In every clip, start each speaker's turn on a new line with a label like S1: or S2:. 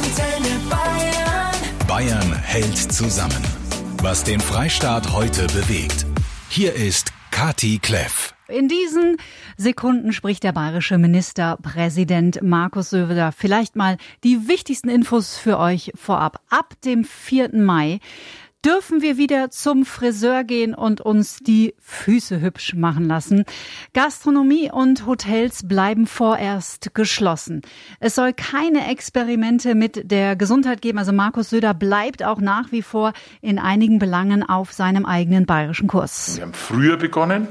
S1: Antenne Bayern.
S2: Bayern hält zusammen. Was den Freistaat heute bewegt. Hier ist Kati Kleff.
S3: In diesen Sekunden spricht der bayerische Ministerpräsident Markus Söder. Vielleicht mal die wichtigsten Infos für euch vorab. Ab dem 4. Mai dürfen wir wieder zum Friseur gehen und uns die Füße hübsch machen lassen. Gastronomie und Hotels bleiben vorerst geschlossen. Es soll keine Experimente mit der Gesundheit geben. Also Markus Söder bleibt auch nach wie vor in einigen Belangen auf seinem eigenen bayerischen Kurs.
S4: Wir haben früher begonnen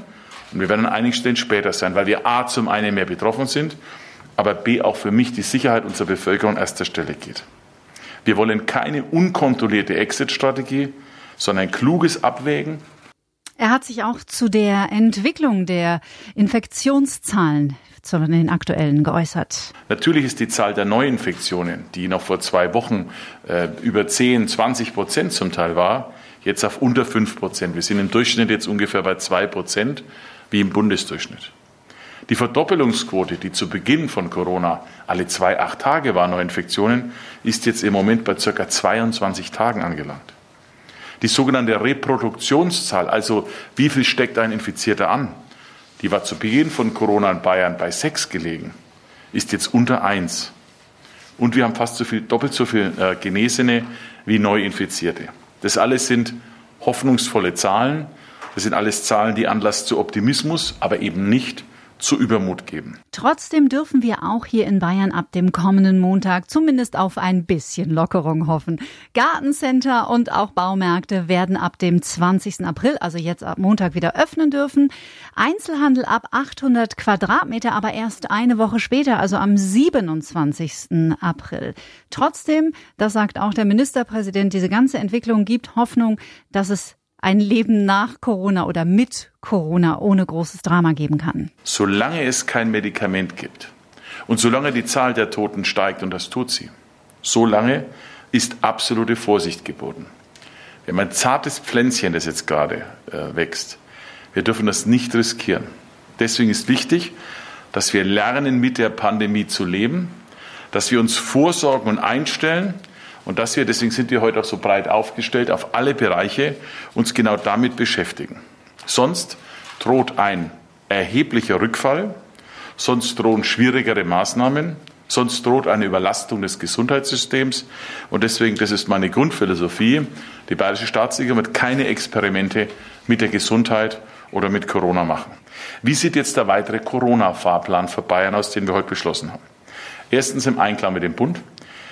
S4: und wir werden an einigen Stellen später sein, weil wir A zum einen mehr betroffen sind, aber B auch für mich die Sicherheit unserer Bevölkerung an erster Stelle geht. Wir wollen keine unkontrollierte Exit-Strategie, sondern ein kluges Abwägen.
S3: Er hat sich auch zu der Entwicklung der Infektionszahlen zu den aktuellen geäußert.
S4: Natürlich ist die Zahl der Neuinfektionen, die noch vor zwei Wochen äh, über 10, 20 Prozent zum Teil war, jetzt auf unter 5 Prozent. Wir sind im Durchschnitt jetzt ungefähr bei 2 Prozent, wie im Bundesdurchschnitt. Die Verdoppelungsquote, die zu Beginn von Corona alle zwei, acht Tage war, Neuinfektionen, ist jetzt im Moment bei circa 22 Tagen angelangt. Die sogenannte Reproduktionszahl, also wie viel steckt ein Infizierter an, die war zu Beginn von Corona in Bayern bei sechs gelegen, ist jetzt unter eins. Und wir haben fast so viel, doppelt so viel äh, Genesene wie Neuinfizierte. Das alles sind hoffnungsvolle Zahlen. Das sind alles Zahlen, die Anlass zu Optimismus, aber eben nicht zu Übermut geben.
S3: Trotzdem dürfen wir auch hier in Bayern ab dem kommenden Montag zumindest auf ein bisschen Lockerung hoffen. Gartencenter und auch Baumärkte werden ab dem 20. April, also jetzt ab Montag, wieder öffnen dürfen. Einzelhandel ab 800 Quadratmeter, aber erst eine Woche später, also am 27. April. Trotzdem, das sagt auch der Ministerpräsident, diese ganze Entwicklung gibt Hoffnung, dass es ein Leben nach Corona oder mit Corona ohne großes Drama geben kann.
S4: Solange es kein Medikament gibt und solange die Zahl der Toten steigt, und das tut sie, solange ist absolute Vorsicht geboten. Wir haben ein zartes Pflänzchen, das jetzt gerade äh, wächst. Wir dürfen das nicht riskieren. Deswegen ist wichtig, dass wir lernen, mit der Pandemie zu leben, dass wir uns vorsorgen und einstellen und dass wir, deswegen sind wir heute auch so breit aufgestellt, auf alle Bereiche uns genau damit beschäftigen. Sonst droht ein erheblicher Rückfall, sonst drohen schwierigere Maßnahmen, sonst droht eine Überlastung des Gesundheitssystems. Und deswegen, das ist meine Grundphilosophie, die Bayerische Staatsregierung wird keine Experimente mit der Gesundheit oder mit Corona machen. Wie sieht jetzt der weitere Corona-Fahrplan für Bayern aus, den wir heute beschlossen haben? Erstens im Einklang mit dem Bund.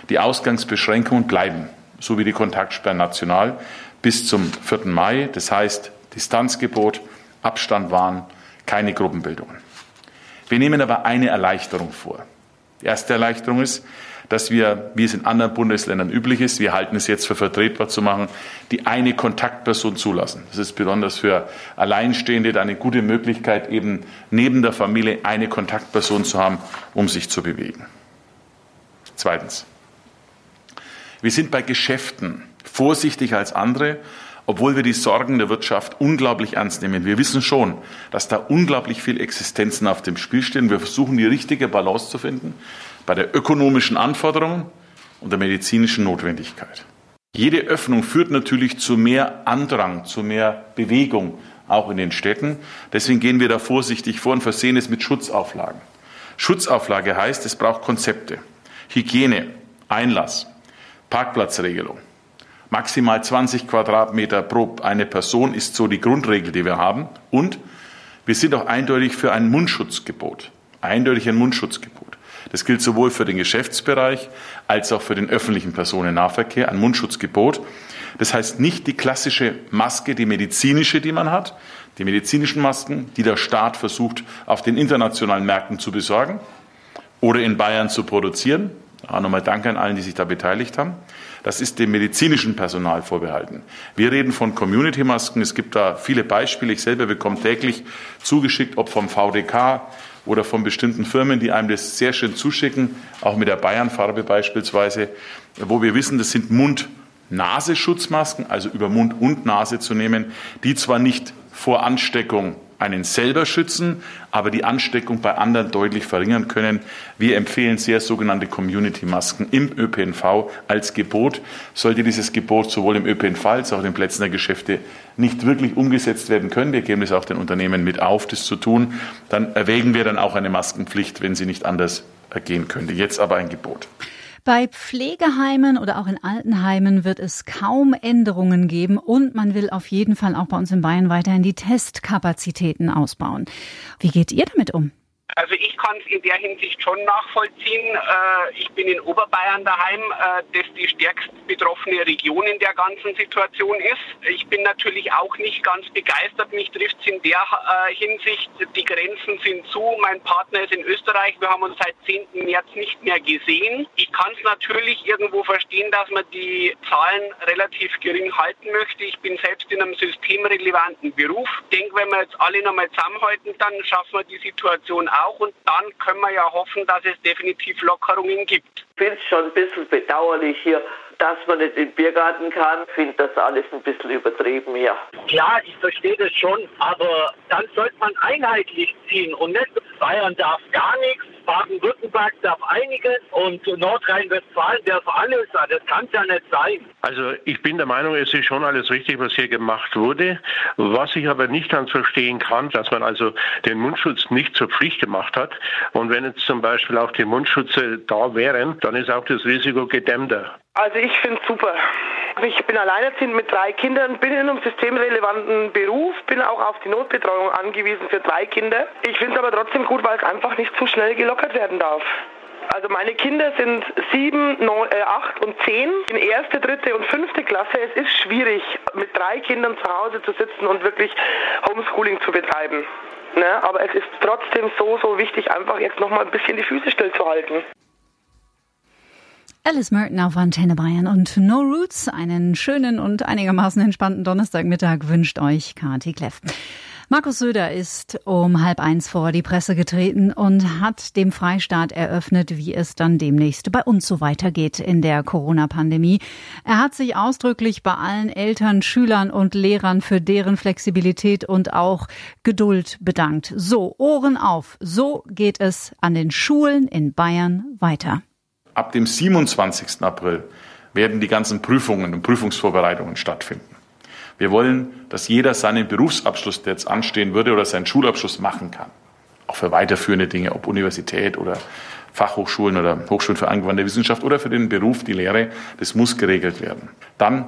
S4: Die Ausgangsbeschränkungen bleiben, so wie die Kontaktsperren national, bis zum 4. Mai. Das heißt, Distanzgebot, Abstand wahren, keine Gruppenbildungen. Wir nehmen aber eine Erleichterung vor. Die erste Erleichterung ist, dass wir, wie es in anderen Bundesländern üblich ist, wir halten es jetzt für vertretbar zu machen, die eine Kontaktperson zulassen. Das ist besonders für Alleinstehende eine gute Möglichkeit, eben neben der Familie eine Kontaktperson zu haben, um sich zu bewegen. Zweitens. Wir sind bei Geschäften vorsichtiger als andere, obwohl wir die Sorgen der Wirtschaft unglaublich ernst nehmen. Wir wissen schon, dass da unglaublich viel Existenzen auf dem Spiel stehen. Wir versuchen die richtige Balance zu finden bei der ökonomischen Anforderung und der medizinischen Notwendigkeit. Jede Öffnung führt natürlich zu mehr Andrang, zu mehr Bewegung, auch in den Städten. Deswegen gehen wir da vorsichtig vor und versehen es mit Schutzauflagen. Schutzauflage heißt, es braucht Konzepte. Hygiene, Einlass, Parkplatzregelung. Maximal 20 Quadratmeter pro eine Person ist so die Grundregel, die wir haben. Und wir sind auch eindeutig für ein Mundschutzgebot. Eindeutig ein Mundschutzgebot. Das gilt sowohl für den Geschäftsbereich als auch für den öffentlichen Personennahverkehr. Ein Mundschutzgebot. Das heißt nicht die klassische Maske, die medizinische, die man hat, die medizinischen Masken, die der Staat versucht, auf den internationalen Märkten zu besorgen oder in Bayern zu produzieren. Auch nochmal Danke an allen, die sich da beteiligt haben. Das ist dem medizinischen Personal vorbehalten. Wir reden von Community-Masken. Es gibt da viele Beispiele. Ich selber bekomme täglich zugeschickt, ob vom VDK oder von bestimmten Firmen, die einem das sehr schön zuschicken, auch mit der Bayernfarbe beispielsweise, wo wir wissen, das sind Mund-Naseschutzmasken, also über Mund und Nase zu nehmen, die zwar nicht vor Ansteckung einen selber schützen, aber die Ansteckung bei anderen deutlich verringern können. Wir empfehlen sehr sogenannte Community-Masken im ÖPNV als Gebot. Sollte dieses Gebot sowohl im ÖPNV als auch in den Plätzen der Geschäfte nicht wirklich umgesetzt werden können, wir geben es auch den Unternehmen mit auf, das zu tun, dann erwägen wir dann auch eine Maskenpflicht, wenn sie nicht anders ergehen könnte. Jetzt aber ein Gebot.
S3: Bei Pflegeheimen oder auch in Altenheimen wird es kaum Änderungen geben und man will auf jeden Fall auch bei uns in Bayern weiterhin die Testkapazitäten ausbauen. Wie geht ihr damit um?
S5: Also ich kann es in der Hinsicht schon nachvollziehen. Äh, ich bin in Oberbayern daheim, äh, das die stärkst betroffene Region in der ganzen Situation ist. Ich bin natürlich auch nicht ganz begeistert. Mich trifft es in der äh, Hinsicht, die Grenzen sind zu. Mein Partner ist in Österreich. Wir haben uns seit 10. März nicht mehr gesehen. Ich kann es natürlich irgendwo verstehen, dass man die Zahlen relativ gering halten möchte. Ich bin selbst in einem systemrelevanten Beruf. Ich denke, wenn wir jetzt alle nochmal zusammenhalten, dann schaffen wir die Situation auch und dann können wir ja hoffen, dass es definitiv Lockerungen gibt.
S6: Ich finde es schon ein bisschen bedauerlich hier, dass man nicht in den Biergarten kann. Ich finde das alles ein bisschen übertrieben hier.
S7: Klar, ich verstehe das schon, aber dann sollte man einheitlich ziehen und nicht Bayern darf gar nichts, Baden-Württemberg darf einiges und Nordrhein-Westfalen darf alles. Das kann es ja nicht sein.
S8: Also ich bin der Meinung, es ist schon alles richtig, was hier gemacht wurde. Was ich aber nicht ganz verstehen kann, dass man also den Mundschutz nicht zur Pflicht gemacht hat. Und wenn jetzt zum Beispiel auch die Mundschutze da wären, dann ist auch das Risiko gedämmter.
S9: Also ich finde es super. Ich bin alleinerziehend mit drei Kindern, bin in einem systemrelevanten Beruf, bin auch auf die Notbetreuung angewiesen für drei Kinder. Ich finde es aber trotzdem gut, weil es einfach nicht zu schnell gelockert werden darf. Also meine Kinder sind sieben, neun, äh, acht und zehn in erste, dritte und fünfte Klasse. Es ist schwierig, mit drei Kindern zu Hause zu sitzen und wirklich Homeschooling zu betreiben. Ne? Aber es ist trotzdem so, so wichtig, einfach jetzt nochmal ein bisschen die Füße stillzuhalten.
S3: Alice Merton auf Antenne Bayern und No Roots. Einen schönen und einigermaßen entspannten Donnerstagmittag wünscht euch Kati Kleff. Markus Söder ist um halb eins vor die Presse getreten und hat dem Freistaat eröffnet, wie es dann demnächst bei uns so weitergeht in der Corona-Pandemie. Er hat sich ausdrücklich bei allen Eltern, Schülern und Lehrern für deren Flexibilität und auch Geduld bedankt. So, Ohren auf. So geht es an den Schulen in Bayern weiter.
S4: Ab dem 27. April werden die ganzen Prüfungen und Prüfungsvorbereitungen stattfinden. Wir wollen, dass jeder seinen Berufsabschluss, der jetzt anstehen würde, oder seinen Schulabschluss machen kann. Auch für weiterführende Dinge, ob Universität oder Fachhochschulen oder Hochschulen für angewandte Wissenschaft oder für den Beruf, die Lehre, das muss geregelt werden. Dann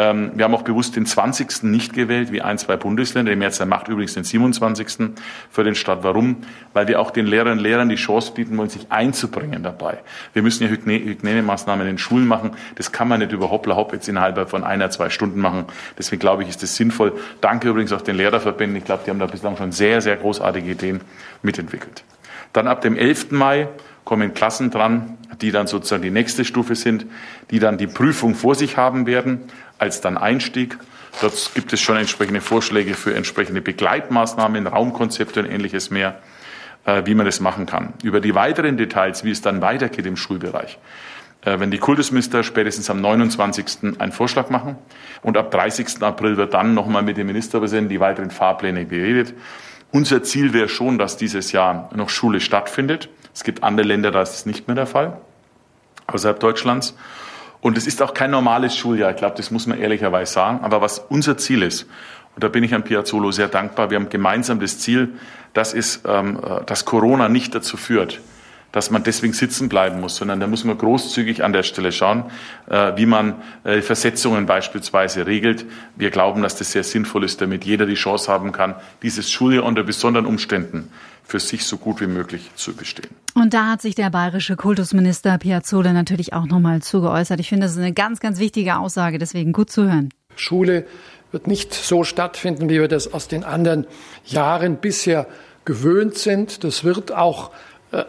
S4: ähm, wir haben auch bewusst den 20. nicht gewählt, wie ein, zwei Bundesländer. Die Mehrzahl macht übrigens den 27. für den Staat. Warum? Weil wir auch den Lehrerinnen und Lehrern die Chance bieten wollen, sich einzubringen dabei. Wir müssen ja Hygienemaßnahmen in den Schulen machen. Das kann man nicht über Hoppla Hopp jetzt innerhalb von einer, zwei Stunden machen. Deswegen glaube ich, ist das sinnvoll. Danke übrigens auch den Lehrerverbänden. Ich glaube, die haben da bislang schon sehr, sehr großartige Ideen mitentwickelt. Dann ab dem 11. Mai kommen Klassen dran, die dann sozusagen die nächste Stufe sind, die dann die Prüfung vor sich haben werden als dann Einstieg. Dort gibt es schon entsprechende Vorschläge für entsprechende Begleitmaßnahmen, Raumkonzepte und ähnliches mehr, äh, wie man das machen kann. Über die weiteren Details, wie es dann weitergeht im Schulbereich, äh, wenn die Kultusminister spätestens am 29. einen Vorschlag machen und ab 30. April wird dann nochmal mit dem Ministerpräsidenten die weiteren Fahrpläne beredet. Unser Ziel wäre schon, dass dieses Jahr noch Schule stattfindet. Es gibt andere Länder, da ist es nicht mehr der Fall, außerhalb Deutschlands. Und es ist auch kein normales Schuljahr, ich glaube, das muss man ehrlicherweise sagen. Aber was unser Ziel ist, und da bin ich an Piazzolo sehr dankbar, wir haben gemeinsam das Ziel, das ist, ähm, äh, dass Corona nicht dazu führt, dass man deswegen sitzen bleiben muss, sondern da muss man großzügig an der Stelle schauen, äh, wie man äh, Versetzungen beispielsweise regelt. Wir glauben, dass das sehr sinnvoll ist, damit jeder die Chance haben kann, dieses Schuljahr unter besonderen Umständen für sich so gut wie möglich zu bestehen.
S3: Und da hat sich der bayerische Kultusminister Piazzolla natürlich auch nochmal zugeäußert. Ich finde, das ist eine ganz, ganz wichtige Aussage, deswegen gut zu hören.
S10: Schule wird nicht so stattfinden, wie wir das aus den anderen Jahren bisher gewöhnt sind. Das wird auch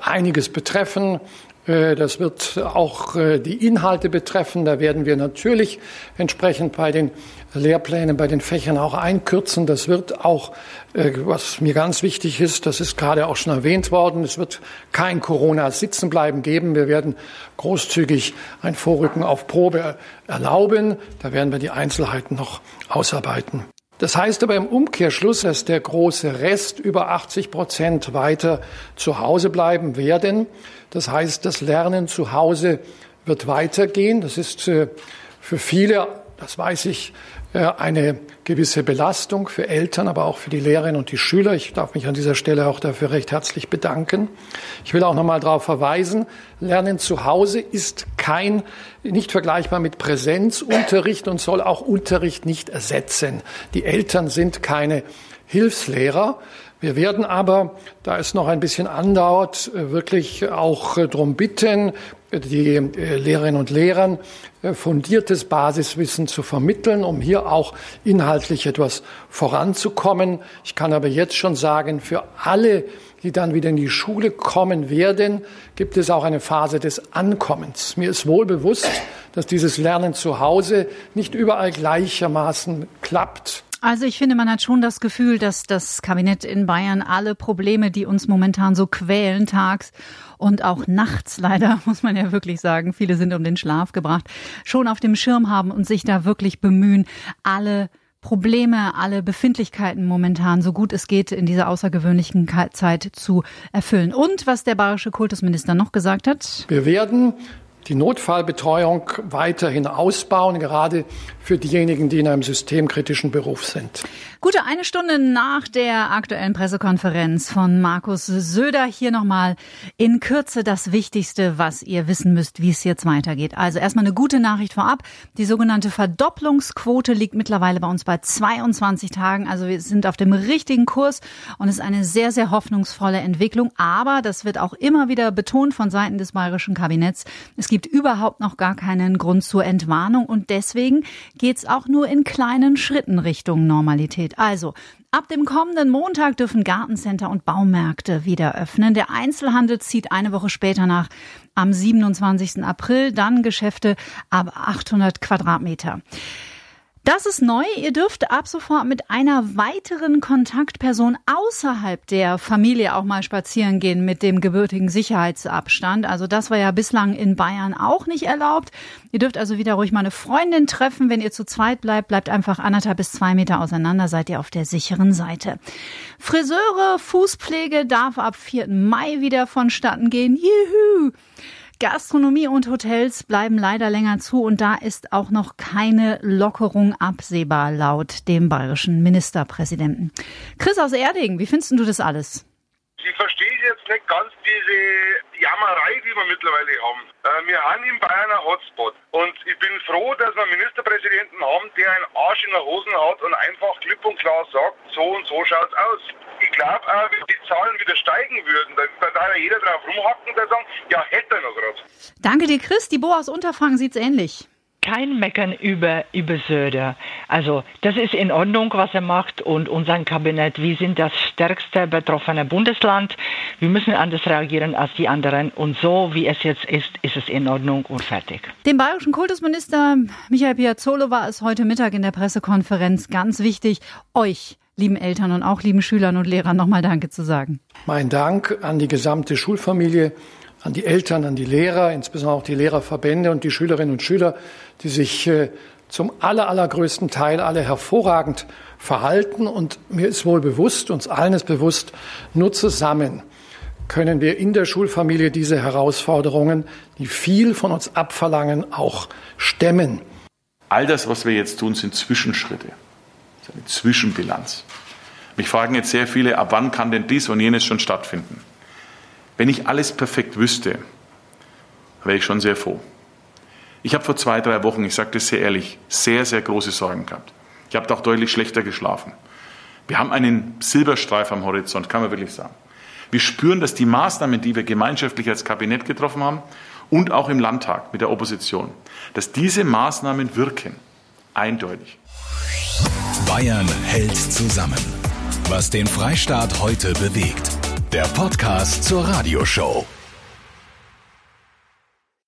S10: einiges betreffen. Äh, das wird auch äh, die Inhalte betreffen. Da werden wir natürlich entsprechend bei den Lehrplänen, bei den Fächern auch einkürzen. Das wird auch, was mir ganz wichtig ist, das ist gerade auch schon erwähnt worden, es wird kein Corona-Sitzenbleiben geben. Wir werden großzügig ein Vorrücken auf Probe erlauben. Da werden wir die Einzelheiten noch ausarbeiten. Das heißt aber im Umkehrschluss, dass der große Rest über 80 Prozent weiter zu Hause bleiben werden. Das heißt, das Lernen zu Hause wird weitergehen. Das ist äh, für viele, das weiß ich, eine gewisse Belastung für Eltern, aber auch für die Lehrerinnen und die Schüler. Ich darf mich an dieser Stelle auch dafür recht herzlich bedanken. Ich will auch noch mal darauf verweisen, Lernen zu Hause ist kein, nicht vergleichbar mit Präsenzunterricht und soll auch Unterricht nicht ersetzen. Die Eltern sind keine Hilfslehrer. Wir werden aber, da es noch ein bisschen andauert, wirklich auch darum bitten, die äh, Lehrerinnen und Lehrern äh, fundiertes Basiswissen zu vermitteln, um hier auch inhaltlich etwas voranzukommen. Ich kann aber jetzt schon sagen, für alle, die dann wieder in die Schule kommen werden, gibt es auch eine Phase des Ankommens. Mir ist wohl bewusst, dass dieses Lernen zu Hause nicht überall gleichermaßen klappt.
S3: Also ich finde, man hat schon das Gefühl, dass das Kabinett in Bayern alle Probleme, die uns momentan so quälen, tags und auch nachts leider, muss man ja wirklich sagen, viele sind um den Schlaf gebracht, schon auf dem Schirm haben und sich da wirklich bemühen, alle Probleme, alle Befindlichkeiten momentan so gut es geht in dieser außergewöhnlichen Zeit zu erfüllen. Und was der bayerische Kultusminister noch gesagt hat?
S10: Wir werden die Notfallbetreuung weiterhin ausbauen, gerade für diejenigen, die in einem systemkritischen Beruf sind.
S3: Gute eine Stunde nach der aktuellen Pressekonferenz von Markus Söder hier nochmal in Kürze das Wichtigste, was ihr wissen müsst, wie es jetzt weitergeht. Also erstmal eine gute Nachricht vorab. Die sogenannte Verdopplungsquote liegt mittlerweile bei uns bei 22 Tagen. Also wir sind auf dem richtigen Kurs und es ist eine sehr, sehr hoffnungsvolle Entwicklung. Aber das wird auch immer wieder betont von Seiten des bayerischen Kabinetts. Es gibt überhaupt noch gar keinen Grund zur Entwarnung und deswegen geht es auch nur in kleinen Schritten Richtung Normalität. Also, ab dem kommenden Montag dürfen Gartencenter und Baumärkte wieder öffnen. Der Einzelhandel zieht eine Woche später nach am 27. April, dann Geschäfte ab 800 Quadratmeter. Das ist neu. Ihr dürft ab sofort mit einer weiteren Kontaktperson außerhalb der Familie auch mal spazieren gehen mit dem gebürtigen Sicherheitsabstand. Also das war ja bislang in Bayern auch nicht erlaubt. Ihr dürft also wieder ruhig mal eine Freundin treffen. Wenn ihr zu zweit bleibt, bleibt einfach anderthalb bis zwei Meter auseinander, seid ihr auf der sicheren Seite. Friseure, Fußpflege darf ab 4. Mai wieder vonstatten gehen. Juhu! Gastronomie und Hotels bleiben leider länger zu und da ist auch noch keine Lockerung absehbar laut dem bayerischen Ministerpräsidenten. Chris aus Erding, wie findest du das alles?
S11: Ich verstehe jetzt nicht ganz diese Jammerei, die wir mittlerweile haben. Äh, wir haben in Bayern einen Hotspot und ich bin froh, dass wir einen Ministerpräsidenten haben, der einen Arsch in der Hosen hat und einfach klipp und klar sagt, so und so schaut's aus ich glaube auch, wenn die Zahlen wieder steigen würden, dann wird da jeder drauf rumhacken und sagen, ja, hätte er noch gerade.
S3: Danke dir, Chris. Die Bo aus Unterfranken sieht's ähnlich
S12: kein Meckern über, über Söder. Also das ist in Ordnung, was er macht und unser Kabinett, wir sind das stärkste betroffene Bundesland. Wir müssen anders reagieren als die anderen und so wie es jetzt ist, ist es in Ordnung und fertig.
S3: Dem bayerischen Kultusminister Michael Piazzolo war es heute Mittag in der Pressekonferenz ganz wichtig, euch lieben Eltern und auch lieben Schülern und Lehrern nochmal Danke zu sagen.
S10: Mein Dank an die gesamte Schulfamilie, an die Eltern, an die Lehrer, insbesondere auch die Lehrerverbände und die Schülerinnen und Schüler, die sich äh, zum aller, allergrößten Teil alle hervorragend verhalten. Und mir ist wohl bewusst, uns allen ist bewusst, nur zusammen können wir in der Schulfamilie diese Herausforderungen, die viel von uns abverlangen, auch stemmen.
S4: All das, was wir jetzt tun, sind Zwischenschritte eine Zwischenbilanz. Mich fragen jetzt sehr viele, ab wann kann denn dies und jenes schon stattfinden? Wenn ich alles perfekt wüsste, wäre ich schon sehr froh. Ich habe vor zwei, drei Wochen, ich sage das sehr ehrlich, sehr, sehr große Sorgen gehabt. Ich habe auch deutlich schlechter geschlafen. Wir haben einen Silberstreif am Horizont, kann man wirklich sagen. Wir spüren, dass die Maßnahmen, die wir gemeinschaftlich als Kabinett getroffen haben und auch im Landtag mit der Opposition, dass diese Maßnahmen wirken. Eindeutig.
S2: Bayern hält zusammen. Was den Freistaat heute bewegt. Der Podcast zur Radioshow.